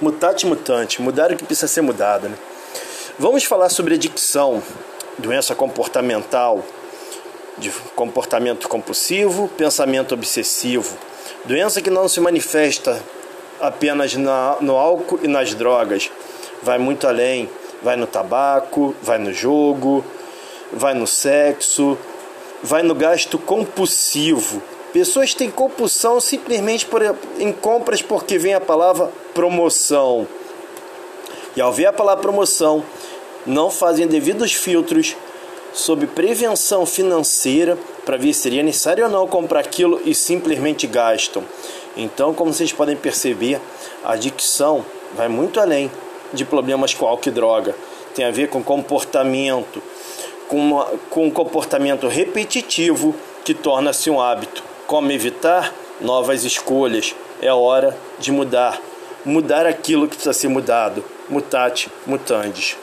Mutate mutante, mudar o que precisa ser mudado. Né? Vamos falar sobre adicção, doença comportamental, de comportamento compulsivo, pensamento obsessivo, doença que não se manifesta apenas na, no álcool e nas drogas, vai muito além, vai no tabaco, vai no jogo, vai no sexo, vai no gasto compulsivo. Pessoas têm compulsão simplesmente por, em compras porque vem a palavra promoção. E ao ver a palavra promoção, não fazem devidos filtros sobre prevenção financeira para ver se seria necessário ou não comprar aquilo e simplesmente gastam. Então, como vocês podem perceber, a adicção vai muito além de problemas com álcool e droga. Tem a ver com comportamento, com, uma, com um comportamento repetitivo que torna-se um hábito. Como evitar? Novas escolhas. É hora de mudar. Mudar aquilo que precisa ser mudado. Mutate, mutandis.